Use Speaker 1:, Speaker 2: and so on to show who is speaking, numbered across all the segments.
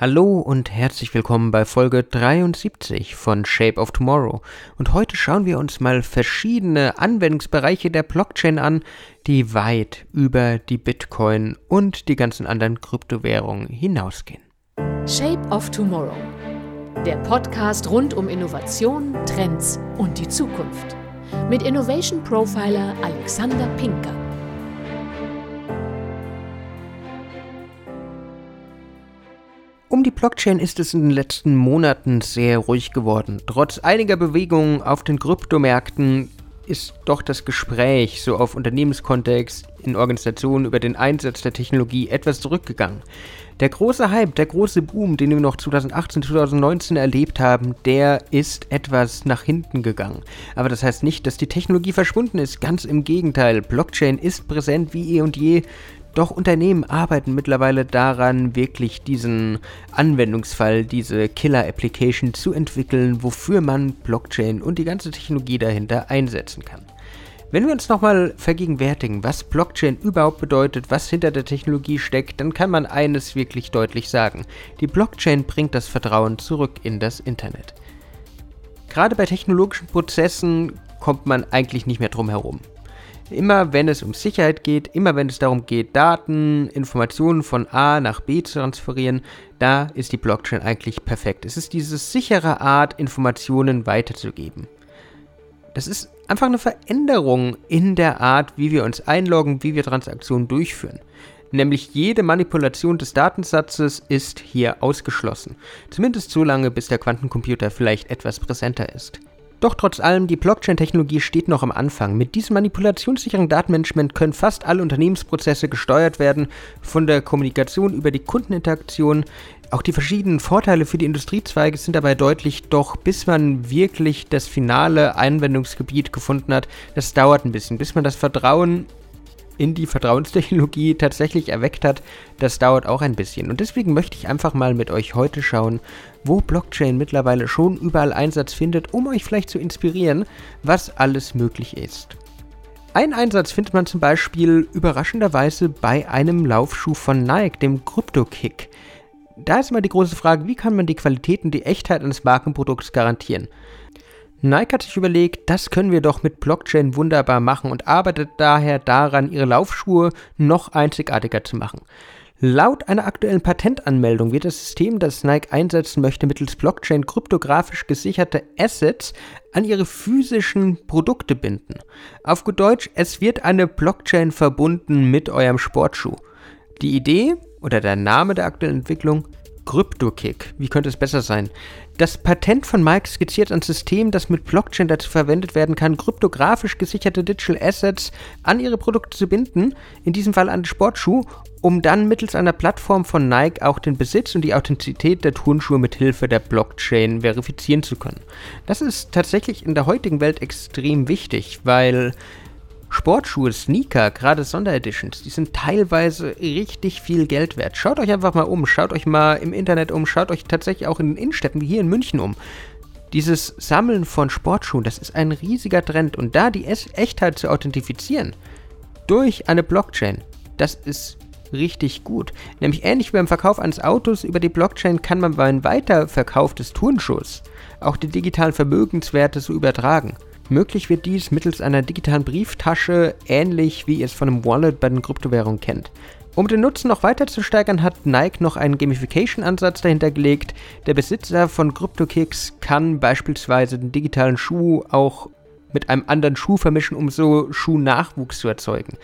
Speaker 1: Hallo und herzlich willkommen bei Folge 73 von Shape of Tomorrow. Und heute schauen wir uns mal verschiedene Anwendungsbereiche der Blockchain an, die weit über die Bitcoin und die ganzen anderen Kryptowährungen hinausgehen.
Speaker 2: Shape of Tomorrow. Der Podcast rund um Innovation, Trends und die Zukunft. Mit Innovation Profiler Alexander Pinker.
Speaker 1: Um die Blockchain ist es in den letzten Monaten sehr ruhig geworden. Trotz einiger Bewegungen auf den Kryptomärkten ist doch das Gespräch so auf Unternehmenskontext in Organisationen über den Einsatz der Technologie etwas zurückgegangen. Der große Hype, der große Boom, den wir noch 2018, 2019 erlebt haben, der ist etwas nach hinten gegangen. Aber das heißt nicht, dass die Technologie verschwunden ist. Ganz im Gegenteil. Blockchain ist präsent wie eh und je. Doch Unternehmen arbeiten mittlerweile daran, wirklich diesen Anwendungsfall, diese Killer-Application zu entwickeln, wofür man Blockchain und die ganze Technologie dahinter einsetzen kann. Wenn wir uns nochmal vergegenwärtigen, was Blockchain überhaupt bedeutet, was hinter der Technologie steckt, dann kann man eines wirklich deutlich sagen. Die Blockchain bringt das Vertrauen zurück in das Internet. Gerade bei technologischen Prozessen kommt man eigentlich nicht mehr drum herum. Immer wenn es um Sicherheit geht, immer wenn es darum geht, Daten, Informationen von A nach B zu transferieren, da ist die Blockchain eigentlich perfekt. Es ist diese sichere Art, Informationen weiterzugeben. Das ist einfach eine Veränderung in der Art, wie wir uns einloggen, wie wir Transaktionen durchführen. Nämlich jede Manipulation des Datensatzes ist hier ausgeschlossen. Zumindest so lange, bis der Quantencomputer vielleicht etwas präsenter ist. Doch trotz allem, die Blockchain-Technologie steht noch am Anfang. Mit diesem manipulationssicheren Datenmanagement können fast alle Unternehmensprozesse gesteuert werden, von der Kommunikation über die Kundeninteraktion. Auch die verschiedenen Vorteile für die Industriezweige sind dabei deutlich, doch bis man wirklich das finale Anwendungsgebiet gefunden hat, das dauert ein bisschen, bis man das Vertrauen in die Vertrauenstechnologie tatsächlich erweckt hat, das dauert auch ein bisschen. Und deswegen möchte ich einfach mal mit euch heute schauen, wo Blockchain mittlerweile schon überall Einsatz findet, um euch vielleicht zu inspirieren, was alles möglich ist. Ein Einsatz findet man zum Beispiel überraschenderweise bei einem Laufschuh von Nike, dem CryptoKick. Da ist immer die große Frage, wie kann man die Qualität und die Echtheit eines Markenprodukts garantieren? Nike hat sich überlegt, das können wir doch mit Blockchain wunderbar machen und arbeitet daher daran, ihre Laufschuhe noch einzigartiger zu machen. Laut einer aktuellen Patentanmeldung wird das System, das Nike einsetzen möchte, mittels Blockchain kryptografisch gesicherte Assets an ihre physischen Produkte binden. Auf gut Deutsch, es wird eine Blockchain verbunden mit eurem Sportschuh. Die Idee oder der Name der aktuellen Entwicklung CryptoKick. Wie könnte es besser sein? Das Patent von Mike skizziert ein System, das mit Blockchain dazu verwendet werden kann, kryptografisch gesicherte Digital Assets an ihre Produkte zu binden, in diesem Fall an den Sportschuh, um dann mittels einer Plattform von Nike auch den Besitz und die Authentizität der Turnschuhe mit Hilfe der Blockchain verifizieren zu können. Das ist tatsächlich in der heutigen Welt extrem wichtig, weil Sportschuhe, Sneaker, gerade Sondereditions, die sind teilweise richtig viel Geld wert. Schaut euch einfach mal um, schaut euch mal im Internet um, schaut euch tatsächlich auch in den Innenstädten wie hier in München um. Dieses Sammeln von Sportschuhen, das ist ein riesiger Trend und da die Echtheit zu authentifizieren durch eine Blockchain, das ist richtig gut. Nämlich ähnlich wie beim Verkauf eines Autos über die Blockchain kann man beim Weiterverkauf des Turnschuhs auch die digitalen Vermögenswerte so übertragen. Möglich wird dies mittels einer digitalen Brieftasche, ähnlich wie ihr es von einem Wallet bei den Kryptowährungen kennt. Um den Nutzen noch weiter zu steigern, hat Nike noch einen Gamification-Ansatz dahinter gelegt. Der Besitzer von CryptoKicks kann beispielsweise den digitalen Schuh auch mit einem anderen Schuh vermischen, um so Schuhnachwuchs zu erzeugen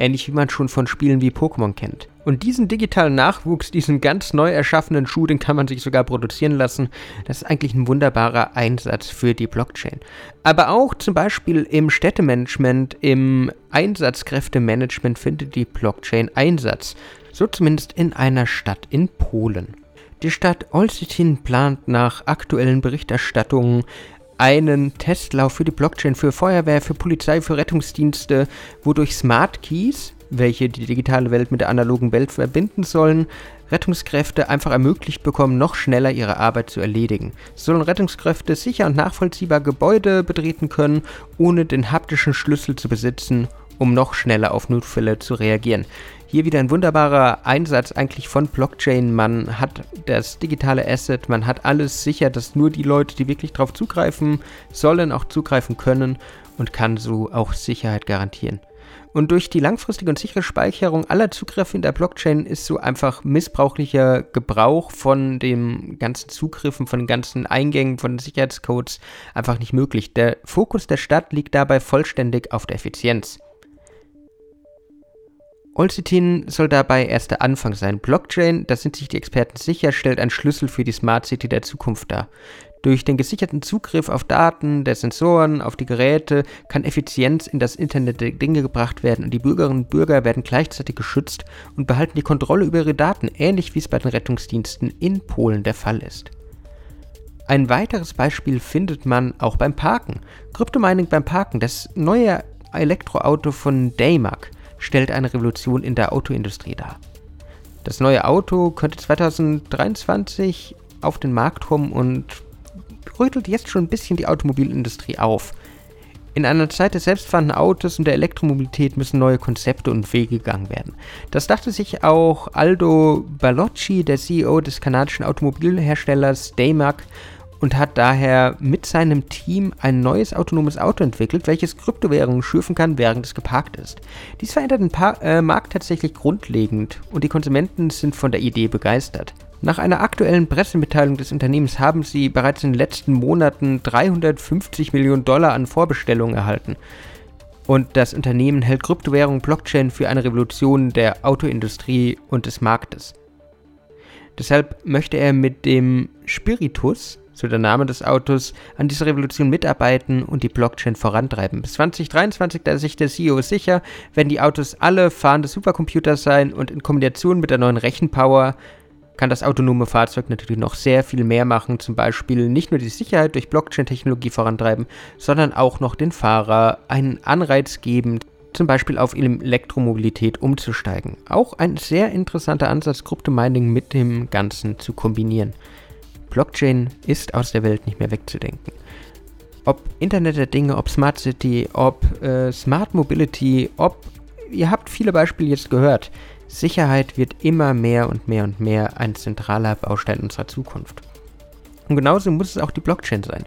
Speaker 1: ähnlich wie man schon von Spielen wie Pokémon kennt. Und diesen digitalen Nachwuchs, diesen ganz neu erschaffenen Schuh, den kann man sich sogar produzieren lassen. Das ist eigentlich ein wunderbarer Einsatz für die Blockchain. Aber auch zum Beispiel im Städtemanagement, im Einsatzkräftemanagement findet die Blockchain Einsatz. So zumindest in einer Stadt in Polen. Die Stadt Olsztyn plant nach aktuellen Berichterstattungen einen Testlauf für die Blockchain, für Feuerwehr, für Polizei, für Rettungsdienste, wodurch Smart Keys, welche die digitale Welt mit der analogen Welt verbinden sollen, Rettungskräfte einfach ermöglicht bekommen, noch schneller ihre Arbeit zu erledigen. So sollen Rettungskräfte sicher und nachvollziehbar Gebäude betreten können, ohne den haptischen Schlüssel zu besitzen, um noch schneller auf Notfälle zu reagieren. Hier wieder ein wunderbarer Einsatz eigentlich von Blockchain. Man hat das digitale Asset, man hat alles sicher, dass nur die Leute, die wirklich darauf zugreifen sollen, auch zugreifen können und kann so auch Sicherheit garantieren. Und durch die langfristige und sichere Speicherung aller Zugriffe in der Blockchain ist so einfach missbrauchlicher Gebrauch von den ganzen Zugriffen, von den ganzen Eingängen, von den Sicherheitscodes einfach nicht möglich. Der Fokus der Stadt liegt dabei vollständig auf der Effizienz. Olcitin soll dabei erst der Anfang sein. Blockchain, da sind sich die Experten sicher, stellt einen Schlüssel für die Smart City der Zukunft dar. Durch den gesicherten Zugriff auf Daten der Sensoren, auf die Geräte, kann Effizienz in das Internet der Dinge gebracht werden und die Bürgerinnen und Bürger werden gleichzeitig geschützt und behalten die Kontrolle über ihre Daten, ähnlich wie es bei den Rettungsdiensten in Polen der Fall ist. Ein weiteres Beispiel findet man auch beim Parken. Kryptomining beim Parken, das neue Elektroauto von Daymark stellt eine Revolution in der Autoindustrie dar. Das neue Auto könnte 2023 auf den Markt kommen und rüttelt jetzt schon ein bisschen die Automobilindustrie auf. In einer Zeit des selbstfahrenden Autos und der Elektromobilität müssen neue Konzepte und Wege gegangen werden. Das dachte sich auch Aldo Balocci, der CEO des kanadischen Automobilherstellers Daymark, und hat daher mit seinem Team ein neues autonomes Auto entwickelt, welches Kryptowährungen schürfen kann, während es geparkt ist. Dies verändert den pa äh, Markt tatsächlich grundlegend und die Konsumenten sind von der Idee begeistert. Nach einer aktuellen Pressemitteilung des Unternehmens haben sie bereits in den letzten Monaten 350 Millionen Dollar an Vorbestellungen erhalten. Und das Unternehmen hält Kryptowährung Blockchain für eine Revolution der Autoindustrie und des Marktes. Deshalb möchte er mit dem Spiritus, so der Name des Autos, an dieser Revolution mitarbeiten und die Blockchain vorantreiben. Bis 2023, da ist sich der CEO sicher, werden die Autos alle fahrende Supercomputer sein und in Kombination mit der neuen Rechenpower kann das autonome Fahrzeug natürlich noch sehr viel mehr machen, zum Beispiel nicht nur die Sicherheit durch Blockchain-Technologie vorantreiben, sondern auch noch den Fahrer einen Anreiz geben, zum Beispiel auf Elektromobilität umzusteigen. Auch ein sehr interessanter Ansatz, Kryptomining mit dem Ganzen zu kombinieren. Blockchain ist aus der Welt nicht mehr wegzudenken. Ob Internet der Dinge, ob Smart City, ob äh, Smart Mobility, ob ihr habt viele Beispiele jetzt gehört. Sicherheit wird immer mehr und mehr und mehr ein zentraler Baustein unserer Zukunft. Und genauso muss es auch die Blockchain sein.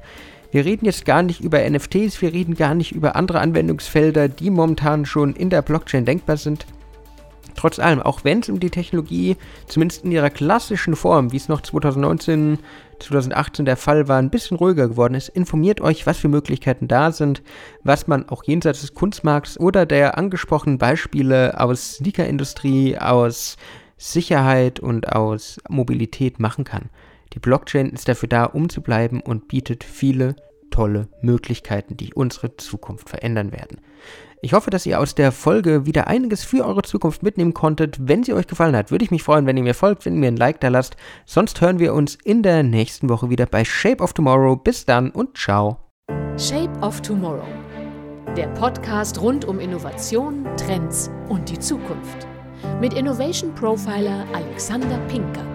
Speaker 1: Wir reden jetzt gar nicht über NFTs, wir reden gar nicht über andere Anwendungsfelder, die momentan schon in der Blockchain denkbar sind. Trotz allem, auch wenn es um die Technologie, zumindest in ihrer klassischen Form, wie es noch 2019, 2018 der Fall war, ein bisschen ruhiger geworden ist, informiert euch, was für Möglichkeiten da sind, was man auch jenseits des Kunstmarkts oder der angesprochenen Beispiele aus Sneakerindustrie, aus Sicherheit und aus Mobilität machen kann. Die Blockchain ist dafür da, um zu bleiben und bietet viele tolle Möglichkeiten, die unsere Zukunft verändern werden. Ich hoffe, dass ihr aus der Folge wieder einiges für eure Zukunft mitnehmen konntet. Wenn sie euch gefallen hat, würde ich mich freuen, wenn ihr mir folgt, wenn ihr mir ein Like da lasst. Sonst hören wir uns in der nächsten Woche wieder bei Shape of Tomorrow. Bis dann und ciao.
Speaker 2: Shape of Tomorrow. Der Podcast rund um Innovation, Trends und die Zukunft. Mit Innovation Profiler Alexander Pinker.